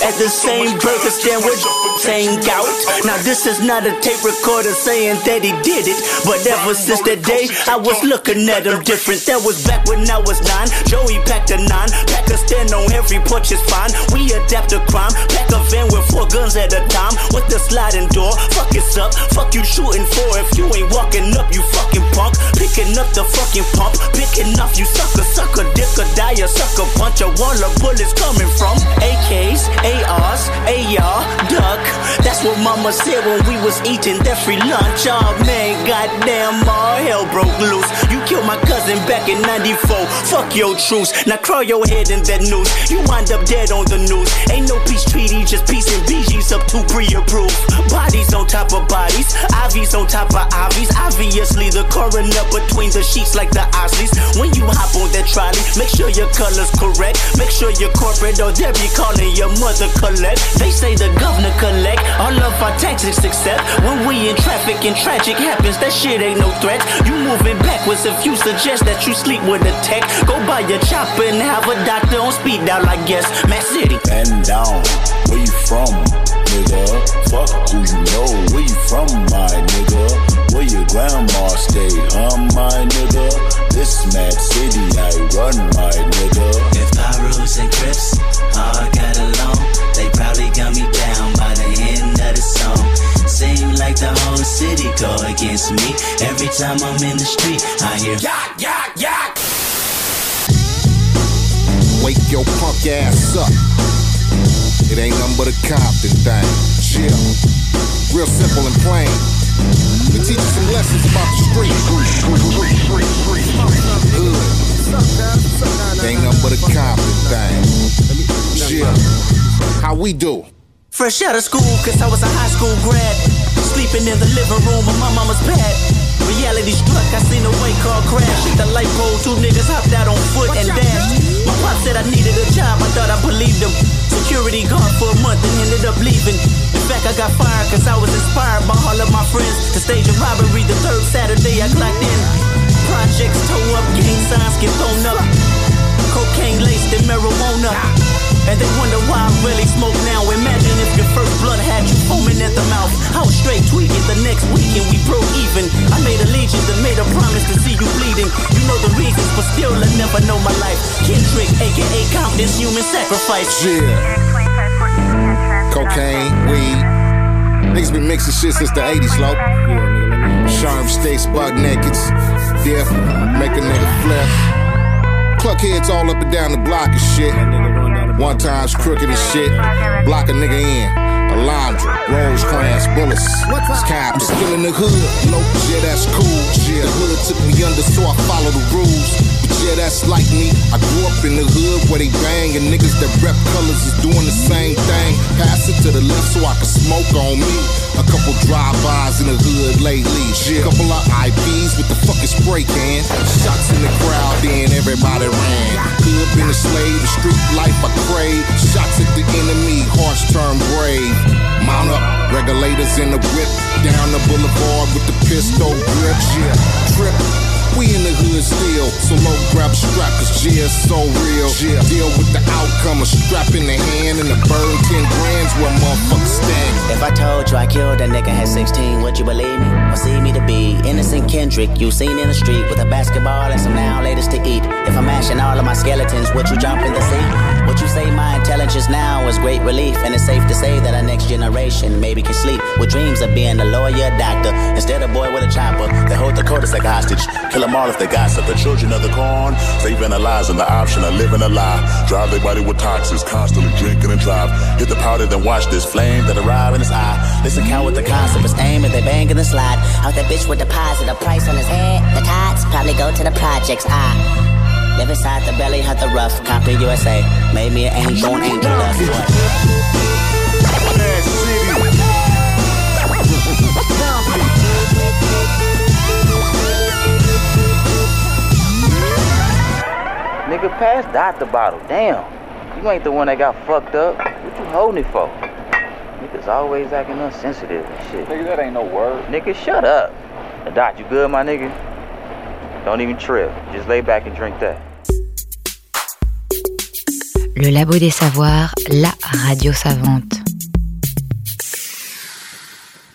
At the same burger stand with saying gout. Now this is not a tape recorder saying that he did it. But ever since that day, I was looking at him different. That was back when I was nine. Joey packed a nine. Pack a stand on every porch is fine. We adapt to crime. Pack a van with four guns at a time. With the sliding door. Fuck it's up. Fuck you shooting for. If you ain't walking up, you fucking punk. Picking up the fucking pump. Picking off you sucker, sucker, dick or die, a sucker punch. A wall of bullets coming from AKs, ARs, AR, duck. That's what mama said when we was eating that free lunch. Oh man, goddamn, all hell broke loose. You killed my cousin back in 94. Fuck your truce. Now crawl your head in that noose. You wind up dead on the news. Ain't no peace treaty, just peace and BG's up to pre-approved. Bodies on top of bodies, IVs on top of IVs. Obviously the coroner between the sheets like the Osleys. When you hop on that trolley, make sure your color's correct. Make sure you're corporate or they'll be calling your mother collect. They say the governor collect all of our taxes except when we in traffic and tragic happens. That shit ain't no threat. You moving backwards if you suggest that you sleep with a tech. Go buy your chopper and have a doctor on speed dial, I guess. Mad City. Bend down, where you from, nigga? Fuck who you know, where you from, my nigga? Where your grandma stay, huh, my nigga? This Mad City, I run, my nigga. If Pyrus and Crips all got along, they probably got me down by the end of the song. Seem like the whole city go against me. Every time I'm in the street, I hear yak, yak, Wake your punk ass up. It ain't nothing but a Compton thing. Chill. Real simple and plain. We teach you some lessons about the street. Hood. Ain't nothing but a Compton thing. Chill. How we do? Fresh out of school, cause I was a high school grad. Sleeping in the living room of my mama's pad. Reality struck, I seen a white car crash. Hit the light pole, two niggas hopped out on foot and dashed. My pop said I needed a job, I thought I believed him. Security guard for a month and ended up leaving. In fact, I got fired cause I was inspired by all of my friends to stage a robbery the third Saturday I clocked in. Projects toe up, gang signs get thrown up. Cocaine laced in marijuana. And they wonder why I really smoke now. Imagine if your first blood had you foaming at the mouth. I was straight tweaking the next week and we broke even. I made a allegiance and made a promise to see you bleeding. You know the reasons, but still I never know my life. Kendrick, aka Compton's human sacrifice. Yeah. Cocaine, weed. Niggas been mixing shit since the 80s, low. Sharp stakes, buck nakeds. Death, make a nigga flip. Cluck heads all up and down the block and shit. One time's crooked as shit. Block a nigga in. Alondra, Rosecrans, bullets. Sky, I'm still in the hood. Low, yeah, that's cool. Yeah, the hood took me under, so I follow the rules. Yeah, that's like me. I grew up in the hood where they bang, and niggas that rep colors is doing the same thing. Pass it to the left so I can smoke on me. A couple drive-bys in the hood lately. Yeah. Couple of IPs with the fucking spray can. Shots in the crowd, then everybody ran. Hood been a slave, the street life I crave. Shots at the enemy, hearts turn brave. Mount up, regulators in the whip. Down the boulevard with the pistol grip. Yeah, trip. We in the hood still, so low grab strap, cause it's so real. Yeah. Deal with the outcome, a strap in the hand and a burn 10 grams where motherfuckers stand. If I told you I killed a nigga at 16, would you believe me? Or see me to be innocent Kendrick, you seen in the street with a basketball and some now latest to eat. If I'm mashing all of my skeletons, would you jump in the sea? Would you say my intelligence now is great relief? And it's safe to say that our next generation maybe can sleep with dreams of being a lawyer, doctor, instead of boy with a chopper. They hold the codice like a hostage. Kill all if they gossip. The children of the corn, saving their lives and the option of living a lie. Drive their body with toxins, constantly drinking and drive. Hit the powder, then watch this flame that arrive in his eye. Listen, count with the concept is aim they bang in the slide. Out that bitch with deposit, a price on his head. The tots probably go to the projects. I live inside the belly of the rough. Compton, USA. Made me an angel angel dust. Nigga, pass Dot the bottle. Damn. You ain't the one that got fucked up. What you holding it for? Niggas always acting insensitive and shit. Nigga, that ain't no word. Nigga, shut up. Doc, you good, my nigga? Don't even trip. Just lay back and drink that. Le Labo des Savoirs, la radio savante.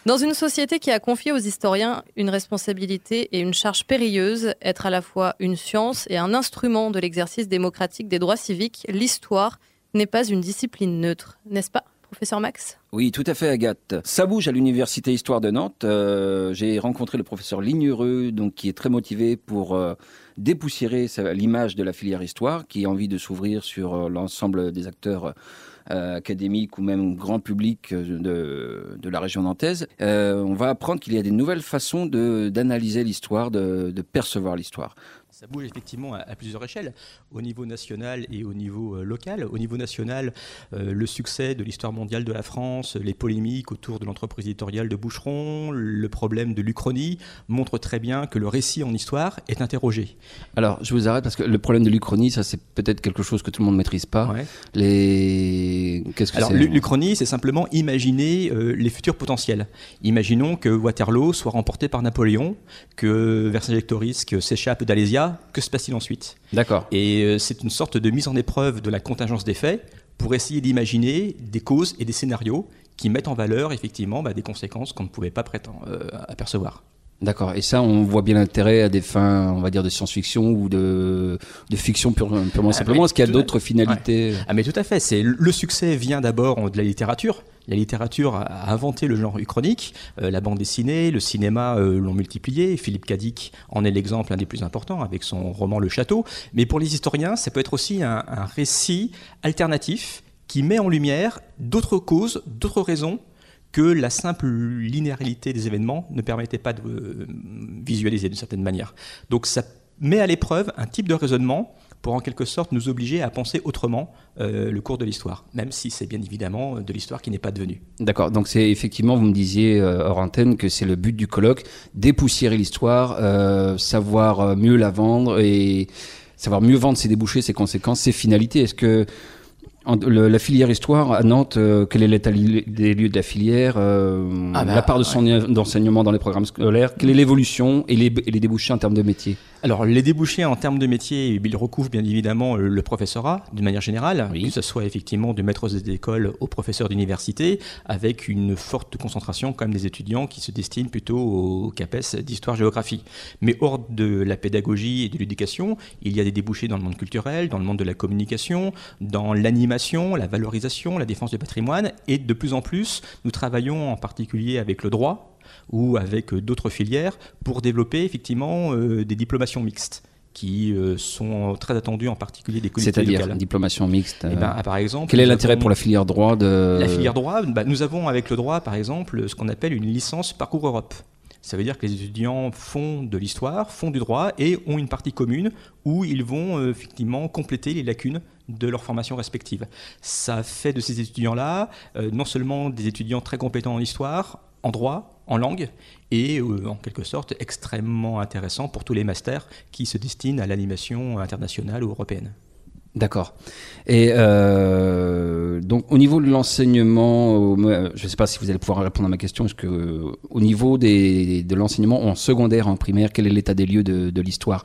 Dans une société qui a confié aux historiens une responsabilité et une charge périlleuse, être à la fois une science et un instrument de l'exercice démocratique des droits civiques, l'histoire n'est pas une discipline neutre, n'est-ce pas, professeur Max? Oui, tout à fait, Agathe. Ça bouge à l'Université Histoire de Nantes. Euh, J'ai rencontré le professeur Lignereux, donc, qui est très motivé pour euh, dépoussiérer l'image de la filière Histoire, qui a envie de s'ouvrir sur euh, l'ensemble des acteurs euh, académiques ou même grand public euh, de, la région nantaise. Euh, on va apprendre qu'il y a des nouvelles façons d'analyser l'histoire, de percevoir l'histoire. Ça bouge effectivement à, à plusieurs échelles, au niveau national et au niveau euh, local. Au niveau national, euh, le succès de l'histoire mondiale de la France, les polémiques autour de l'entreprise éditoriale de Boucheron, le problème de l'Uchronie montrent très bien que le récit en histoire est interrogé. Alors, je vous arrête parce que le problème de l'Uchronie, ça c'est peut-être quelque chose que tout le monde ne maîtrise pas. Les... Qu'est-ce que Alors, l'Uchronie, c'est simplement imaginer euh, les futurs potentiels. Imaginons que Waterloo soit remporté par Napoléon, que Vercingétorix s'échappe d'Alésia. Que se passe-t-il ensuite? D'accord. Et euh, c'est une sorte de mise en épreuve de la contingence des faits pour essayer d'imaginer des causes et des scénarios qui mettent en valeur effectivement bah, des conséquences qu'on ne pouvait pas prétendre euh, apercevoir. D'accord. Et ça, on voit bien l'intérêt à des fins, on va dire, de science-fiction ou de, de fiction pure- purement Ah, simplement. Est-ce qu'il y a d'autres finalités Ouais. Ah mais tout à fait. C'est le succès vient d'abord de la littérature. La littérature a inventé le genre uchronique. Euh, la bande dessinée, le cinéma euh, l'ont multiplié. Philippe Cadic en est l'exemple un des plus importants avec son roman Le Château. Mais pour les historiens, ça peut être aussi un, un récit alternatif qui met en lumière d'autres causes, d'autres raisons que la simple linéarité des événements ne permettait pas de euh, visualiser d'une certaine manière. Donc ça met à l'épreuve un type de raisonnement pour en quelque sorte nous obliger à penser autrement euh, le cours de l'histoire, même si c'est bien évidemment de l'histoire qui n'est pas devenue. D'accord. Donc c'est effectivement, vous me disiez euh, hors antenne que c'est le but du colloque, dépoussiérer l'histoire, euh, savoir euh, mieux la vendre et savoir mieux vendre ses débouchés, ses conséquences, ses finalités. Est-ce que en- le- la filière histoire à Nantes, euh, quel est l'état des lieux de la filière, euh, Ah bah, la part de son d'enseignement dans les programmes scolaires, quelle est l'évolution et les, et les débouchés en termes de métier Alors, les débouchés en termes de métier, ils recouvrent bien évidemment le le professorat, d'une manière générale, que ce soit effectivement du maître d'école au professeur d'université, avec une forte concentration quand même des étudiants qui se destinent plutôt au CAPES d'histoire-géographie. Mais hors de la pédagogie et de l'éducation, il y a des débouchés dans le monde culturel, dans le monde de la communication, dans l'animation, la valorisation, la défense du patrimoine, et de plus en plus, nous travaillons en particulier avec le droit, ou avec euh, d'autres filières pour développer effectivement euh, des diplomations mixtes qui euh, sont très attendues en particulier des communautés C'est-à-dire diplomation mixte. Eh ben, euh, par exemple, quel est l'intérêt avons- pour la filière droit de La filière droit, bah, nous avons avec le droit par exemple ce qu'on appelle une licence parcours Europe. Ça veut dire que les étudiants font de l'histoire, font du droit et ont une partie commune où ils vont euh, effectivement compléter les lacunes de leur formation respective. Ça fait de ces étudiants-là euh, non seulement des étudiants très compétents en histoire, en droit, en langue, et euh, en quelque sorte extrêmement intéressants pour tous les masters qui se destinent à l'animation internationale ou européenne. D'accord. Et euh, donc au niveau de l'enseignement, je ne sais pas si vous allez pouvoir répondre à ma question, est-ce que au niveau de l'enseignement en secondaire, en primaire, quel est l'état des lieux de l'histoire?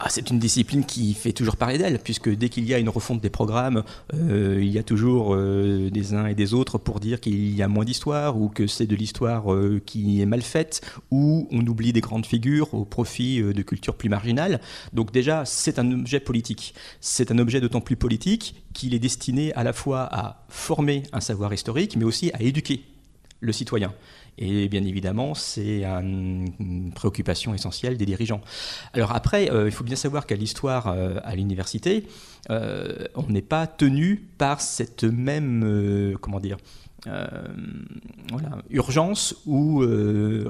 Ah, c'est une discipline qui fait toujours parler d'elle, puisque dès qu'il y a une refonte des programmes, euh, il y a toujours euh, des uns et des autres pour dire qu'il y a moins d'histoire, ou que c'est de l'histoire euh, qui est mal faite, ou on oublie des grandes figures au profit de cultures plus marginales. Donc déjà, c'est un objet politique. C'est un objet d'autant plus politique qu'il est destiné à la fois à former un savoir historique, mais aussi à éduquer le citoyen. Et bien évidemment, c'est un- une préoccupation essentielle des dirigeants. Alors après, euh, il faut bien savoir qu'à l'histoire euh, à l'université, euh, on n'est pas tenu par cette même, comment dire, urgence ou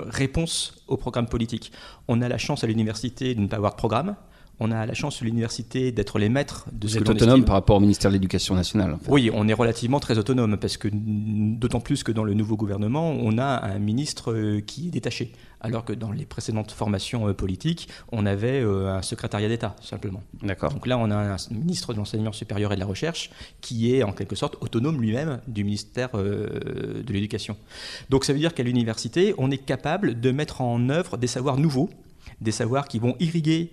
réponse au programme politique. On a la chance à l'université de ne pas avoir de programme. On a la chance sur l'université d'être les maîtres de Vous ce que autonome par rapport au ministère de l'Éducation nationale. en fait. Oui, on est relativement très autonome parce que d'autant plus que dans le nouveau gouvernement, on a un ministre euh, qui est détaché, alors que dans les précédentes formations euh, politiques, on avait euh, un secrétariat d'État simplement. D'accord. Donc là, on a un ministre de l'enseignement supérieur et de la recherche qui est en quelque sorte autonome lui-même du ministère de l'Éducation. Donc ça veut dire qu'à l'université, on est capable de mettre en œuvre des savoirs nouveaux, des savoirs qui vont irriguer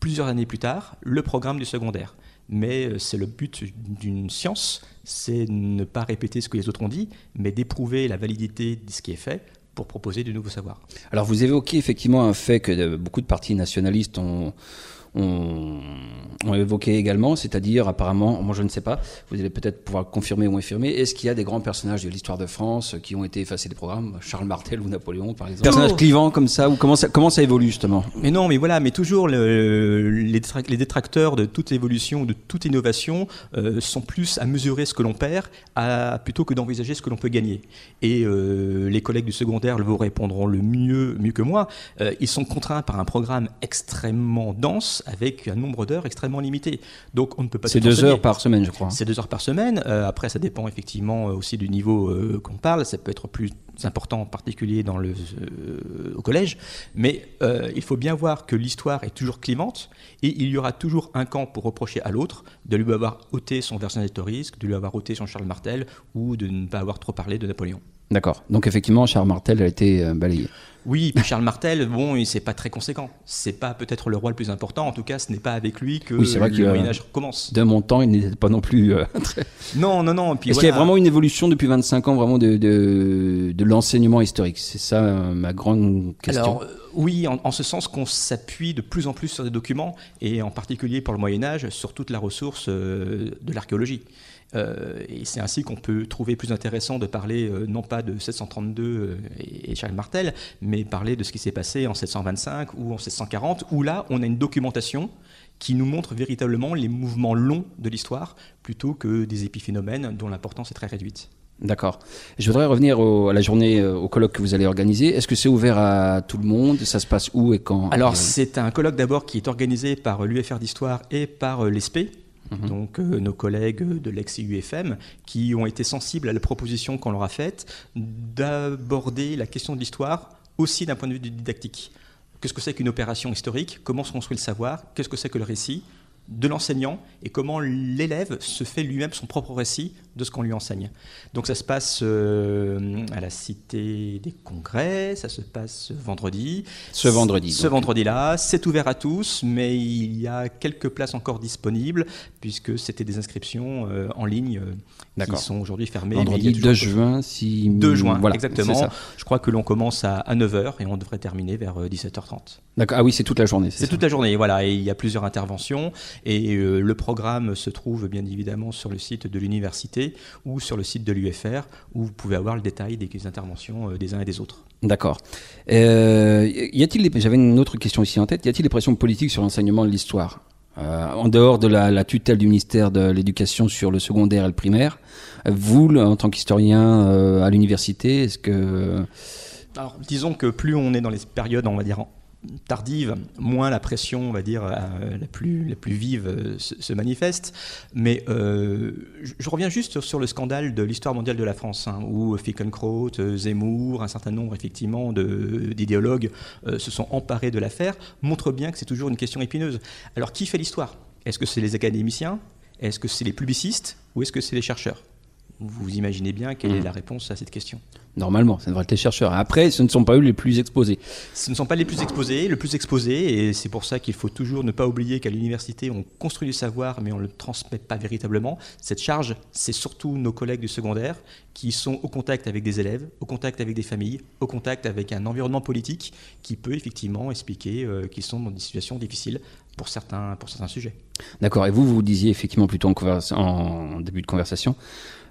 plusieurs années plus tard le programme du secondaire. Mais euh, c'est le but d'une science, c'est ne pas répéter ce que les autres ont dit, mais d'éprouver la validité de ce qui est fait pour proposer de nouveaux savoirs. Alors vous évoquez effectivement un fait que euh, beaucoup de partis nationalistes ont, ont, ont évoqué également, c'est-à-dire apparemment, moi je ne sais pas, vous allez peut-être pouvoir confirmer ou infirmer, est-ce qu'il y a des grands personnages de l'histoire de France qui ont été effacés des programmes, Charles Martel ou Napoléon par exemple Personnages Oh. clivants comme ça, ou comment ça, comment ça évolue justement? Mais non, mais voilà, mais toujours le- les, détrac- les détracteurs de toute évolution, de toute innovation, euh, sont plus à mesurer ce que l'on perd à- plutôt que d'envisager ce que l'on peut gagner. Et euh, les collègues du secondaire vous répondront le mieux, mieux que moi. euh, ils sont contraints par un programme extrêmement dense avec un nombre d'heures extrêmement limité. Donc on ne peut pas C'est deux enseigner. heures par semaine, je crois. C'est deux heures par semaine. Euh, après, ça dépend effectivement euh, aussi du niveau euh, qu'on parle. Ça peut être plus important, en particulier dans le, euh, au collège. Mais il faut bien voir que l'histoire est toujours clivante et il y aura toujours un camp pour reprocher à l'autre de lui avoir ôté son Vercingétorix, de lui avoir ôté son Charles Martel ou de ne pas avoir trop parlé de Napoléon. D'accord. Donc effectivement, Charles Martel a été balayé. Oui, puis Charles Martel, bon, il- c'est pas très conséquent. C'est pas peut-être le roi le plus important. En tout cas, ce n'est pas avec lui que oui, c'est vrai le que Moyen Âge commence. De mon temps, il n'était pas non plus euh, très. Non, non, non. Est-ce qu'il y a vraiment une évolution depuis 25 ans vraiment de, de, de l'enseignement historique? C'est ça euh, ma grande question. Alors euh, oui, en, en ce sens qu'on s'appuie de plus en plus sur des documents, et en particulier pour le Moyen Âge, sur toute la ressource euh, de l'archéologie. Euh, et c'est ainsi qu'on peut trouver plus intéressant de parler euh, non pas de 732 euh, et, Charles Martel, mais parler de ce qui s'est passé en 725 ou en 740, où là on a une documentation qui nous montre véritablement les mouvements longs de l'histoire, plutôt que des épiphénomènes dont l'importance est très réduite. D'accord. Je voudrais revenir au- à la journée, au colloque que vous allez organiser. Est-ce que c'est ouvert à tout le monde? Ça se passe où et quand? Alors, c'est un colloque d'abord qui est organisé par l'UFR d'Histoire et par euh, l'ESPE, donc euh, nos collègues de l'ex-UFM, qui ont été sensibles à la proposition qu'on leur a faite d'aborder la question de l'histoire aussi d'un point de vue didactique. Qu'est-ce que c'est qu'une opération historique? Comment se construit le savoir? Qu'est-ce que c'est que le récit? De l'enseignant et comment l'élève se fait lui-même son propre récit de ce qu'on lui enseigne. Donc ça se passe euh, à la Cité des Congrès, ça se passe vendredi. Ce vendredi, Ce vendredi-là, c'est ouvert à tous, mais il y a quelques places encore disponibles puisque c'était des inscriptions euh, en ligne euh, qui sont aujourd'hui fermées. Vendredi toujours 2 possible- juin, si 2 juin, voilà, exactement. Je crois que l'on commence à, 9h et on devrait terminer vers euh, 17h30. D'accord. Ah oui, c'est toute la journée. C'est toute la journée, voilà, et il y a plusieurs interventions. Et le programme se trouve bien évidemment sur le site de l'université ou sur le site de l'UFR, où vous pouvez avoir le détail des interventions euh, des uns et des autres. D'accord. Euh, y a-t-il des- J'avais une autre question ici en tête. Y a-t-il des pressions politiques sur l'enseignement de l'histoire Euh, En dehors de la, la tutelle du ministère de l'Éducation sur le secondaire et le primaire, vous, le- en tant qu'historien euh, à l'université, est-ce que Alors, disons que plus on est dans les périodes, on va dire, tardives, moins la pression, on va dire, euh, la, plus, vive euh, se, manifeste. Mais euh, je, reviens juste sur, le scandale de l'histoire mondiale de la France, hein, où Fickenkraut, Zemmour, un certain nombre, effectivement, d'idéologues se sont emparés de l'affaire, montre bien que c'est toujours une question épineuse. Alors, qui fait l'histoire? Est-ce que c'est les académiciens? Est-ce que c'est les publicistes? Ou est-ce que c'est les chercheurs? Vous imaginez bien quelle est Mhm. la réponse à cette question. normalement, ça devrait être les chercheurs Après, ce ne sont pas eux les plus exposés. Ce ne sont pas les plus exposés, le plus exposé, et c'est pour ça qu'il faut toujours ne pas oublier qu'à l'université, on construit du savoir, mais on ne le transmet pas véritablement. Cette charge, c'est surtout nos collègues du secondaire qui sont au contact avec des élèves, au contact avec des familles, au contact avec un environnement politique qui peut effectivement expliquer euh, qu'ils sont dans des situations difficiles pour certains, pour certains sujets. D'accord. Et vous, vous disiez effectivement plutôt en, début de conversation,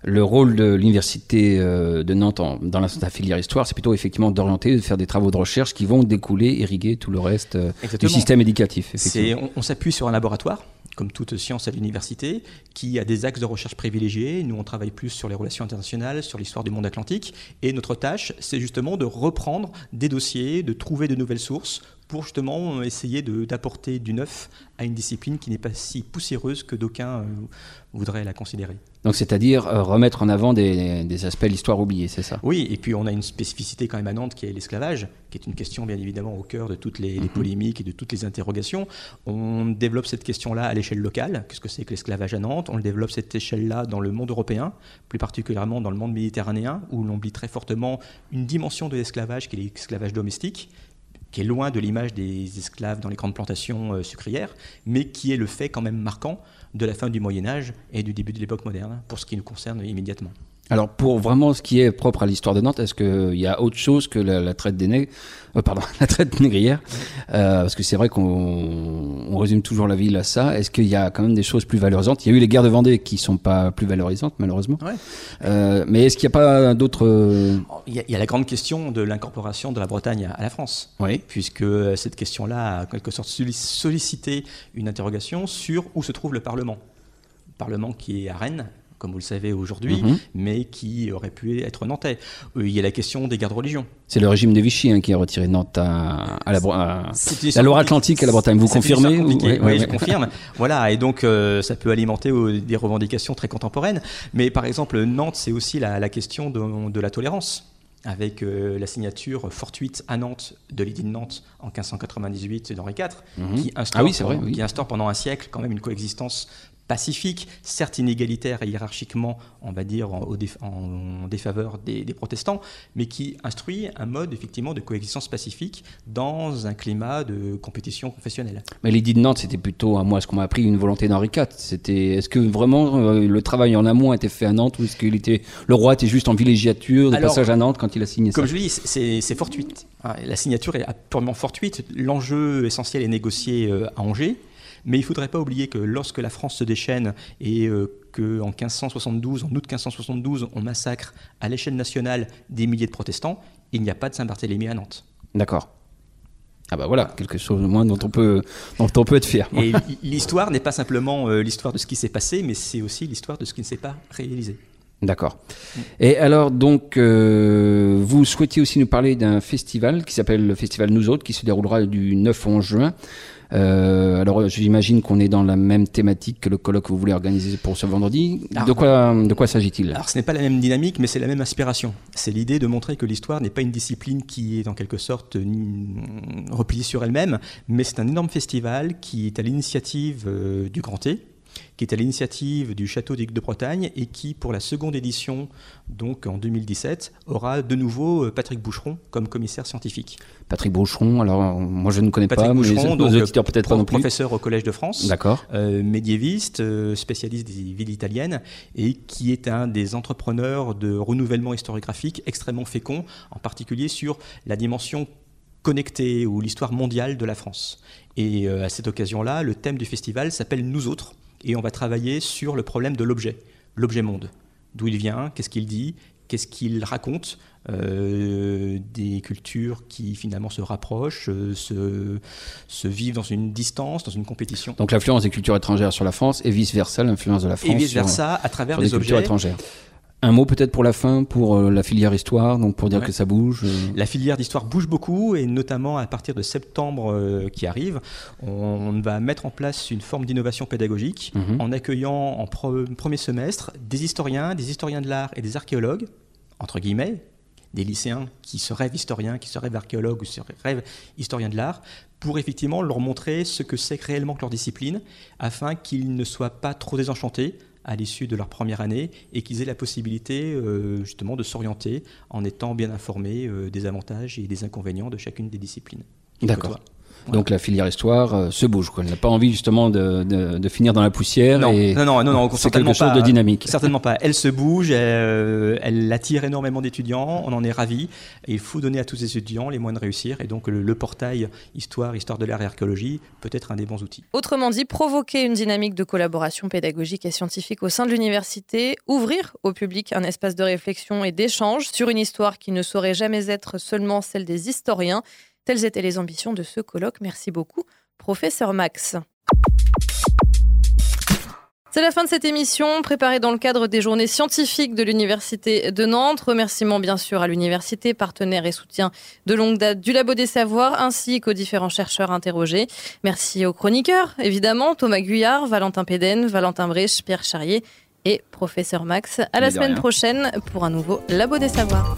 le rôle de l'université euh, de Nantes en- dans la, la filière histoire, c'est plutôt effectivement d'orienter, de faire des travaux de recherche qui vont découler, irriguer tout le reste euh, du système éducatif. On s'appuie sur un laboratoire, comme toute science à l'université, qui a des axes de recherche privilégiés. Nous, on travaille plus sur les relations internationales, sur l'histoire du monde atlantique. Et notre tâche, c'est justement de reprendre des dossiers, de trouver de nouvelles sources pour justement essayer d'apporter du neuf à une discipline qui n'est pas si poussiéreuse que d'aucuns euh, voudraient la considérer. Donc c'est-à-dire euh, remettre en avant des, aspects de l'histoire oubliée, c'est ça? Oui, et puis on a une spécificité quand même à Nantes qui est l'esclavage, qui est une question bien évidemment au cœur de toutes les, mhm. polémiques et de toutes les interrogations. On développe cette question-là à l'échelle locale, qu'est-ce que c'est que l'esclavage à Nantes On le développe cette échelle-là dans le monde européen, plus particulièrement dans le monde méditerranéen, où l'on oublie très fortement une dimension de l'esclavage qui est l'esclavage domestique, qui est loin de l'image des esclaves dans les grandes plantations euh, sucrières, mais qui est le fait quand même marquant de la fin du Moyen Âge et du début de l'époque moderne, pour ce qui nous concerne immédiatement. Alors pour vraiment ce qui est propre à l'histoire de Nantes, est-ce qu'il y a autre chose que la, traite des nègres, euh, pardon, la traite négrière? Euh, Parce que c'est vrai qu'on résume toujours la ville à ça. Est-ce qu'il y a quand même des choses plus valorisantes? Il y a eu les guerres de Vendée qui sont pas plus valorisantes malheureusement. Euh, mais est-ce qu'il n'y a pas d'autres il, y, a la grande question de l'incorporation de la Bretagne à, la France. Oui. Puisque cette question-là a en quelque sorte sollicité une interrogation sur où se trouve le Parlement. Le Parlement qui est à Rennes comme vous le savez aujourd'hui, mhm. mais qui aurait pu être nantais. Euh, il y a la question des guerres de religion. C'est le régime de Vichy hein, qui a retiré Nantes à, la, la Loire-Atlantique à la Bretagne. Vous confirmez Oui, je confirme. voilà, et donc euh, ça peut alimenter euh, des revendications très contemporaines. Mais par exemple, Nantes, c'est aussi la, question de, la tolérance avec la signature fortuite à Nantes de l'édit de Nantes en 1598 d'Henri IV, mhm. qui, instaure, ah oui, vrai, qui instaure pendant un siècle quand même une coexistence pacifique, certes inégalitaire et hiérarchiquement, on va dire, en, défaveur des, protestants, mais qui instruit un mode effectivement de coexistence pacifique dans un climat de compétition confessionnelle. Mais l'édit de Nantes, c'était plutôt, à moi, ce qu'on m'a appris, une volonté d'Henri IV. C'était, est-ce que vraiment euh, le travail en amont a été fait à Nantes ou est-ce que était, le roi était juste en villégiature de passage à Nantes quand il a signé comme ça? Comme je dis, c'est fortuite. Ah, la signature est purement fortuite. L'enjeu essentiel est négocié euh, à Angers. Mais il ne faudrait pas oublier que lorsque la France se déchaîne et euh, qu'en 1572, en août 1572, on massacre à l'échelle nationale des milliers de protestants, il n'y a pas de Saint-Barthélemy à Nantes. D'accord. Ah bah voilà, quelque chose de moins dont on peut, dont on peut être fier. Et l'histoire n'est pas simplement euh, l'histoire de ce qui s'est passé, mais c'est aussi l'histoire de ce qui ne s'est pas réalisé. D'accord. Et alors, donc, euh, vous souhaitiez aussi nous parler d'un festival qui s'appelle le Festival Nous Autres, qui se déroulera du 9 au 11 juin. Euh, alors, j'imagine qu'on est dans la même thématique que le colloque que vous voulez organiser pour ce vendredi. de quoi, de quoi s'agit-il? Alors, ce n'est pas la même dynamique, mais c'est la même inspiration. C'est l'idée de montrer que l'histoire n'est pas une discipline qui est en quelque sorte repliée sur elle-même, mais c'est un énorme festival qui est à l'initiative euh, du Grand T, qui est à l'initiative du Château des de Bretagne et qui, pour la seconde édition, donc en 2017, aura de nouveau euh, Patrick Boucheron comme commissaire scientifique. Patrick Boucheron, alors moi je ne connais pas, mais les auditeurs peut-être pas non plus. Professeur au Collège de France, d'accord, euh, médiéviste, euh, spécialiste des villes italiennes et qui est un des entrepreneurs de renouvellement historiographique extrêmement fécond, en particulier sur la dimension connectée ou l'histoire mondiale de la France. Et à cette occasion-là, le thème du festival s'appelle Nous autres et on va travailler sur le problème de l'objet, l'objet monde. D'où il vient, qu'est-ce qu'il dit, qu'est-ce qu'il raconte, euh, des cultures qui finalement se rapprochent, euh, se, se, vivent dans une distance, dans une compétition. Donc l'influence des cultures étrangères sur la France et vice-versa, l'influence de la France et vice-versa à travers les, objets étrangères. Un mot peut-être pour la fin, pour euh, la filière histoire, donc pour dire que ça bouge. Euh. La filière d'histoire bouge beaucoup et notamment à partir de septembre euh, qui arrive, on, va mettre en place une forme d'innovation pédagogique mhm. en accueillant en premier semestre des historiens, des historiens de l'art et des archéologues, entre guillemets, des lycéens qui se rêvent historiens, qui se rêvent archéologues ou se rêvent historiens de l'art, pour effectivement leur montrer ce que c'est réellement que leur discipline, afin qu'ils ne soient pas trop désenchantés à l'issue de leur première année et qu'ils aient la possibilité euh, justement de s'orienter en étant bien informés euh, des avantages et des inconvénients de chacune des disciplines. D'accord. Donc la filière histoire euh, se bouge. Quoi. Elle n'a pas envie justement de, de, finir dans la poussière. Non, et non, non, non, non c'est quelque chose de dynamique. Certainement pas. Elle se bouge, elle, elle attire énormément d'étudiants, on en est ravis. Et il faut donner à tous ces étudiants les moyens de réussir. Et donc le, portail histoire, histoire de l'art et archéologie peut être un des bons outils. Autrement dit, provoquer une dynamique de collaboration pédagogique et scientifique au sein de l'université, ouvrir au public un espace de réflexion et d'échange sur une histoire qui ne saurait jamais être seulement celle des historiens Telles étaient les ambitions de ce colloque. Merci beaucoup, professeur Max. C'est la fin de cette émission, préparée dans le cadre des journées scientifiques de l'Université de Nantes. Remerciements bien sûr à l'université, partenaire et soutien de longue date du Labo des Savoirs, ainsi qu'aux différents chercheurs interrogés. Merci aux chroniqueurs, évidemment, Thomas Guyard, Valentin Péden, Valentin Brèche, Pierre Charrier et professeur Max. À la semaine rien. prochaine pour un nouveau Labo des Savoirs.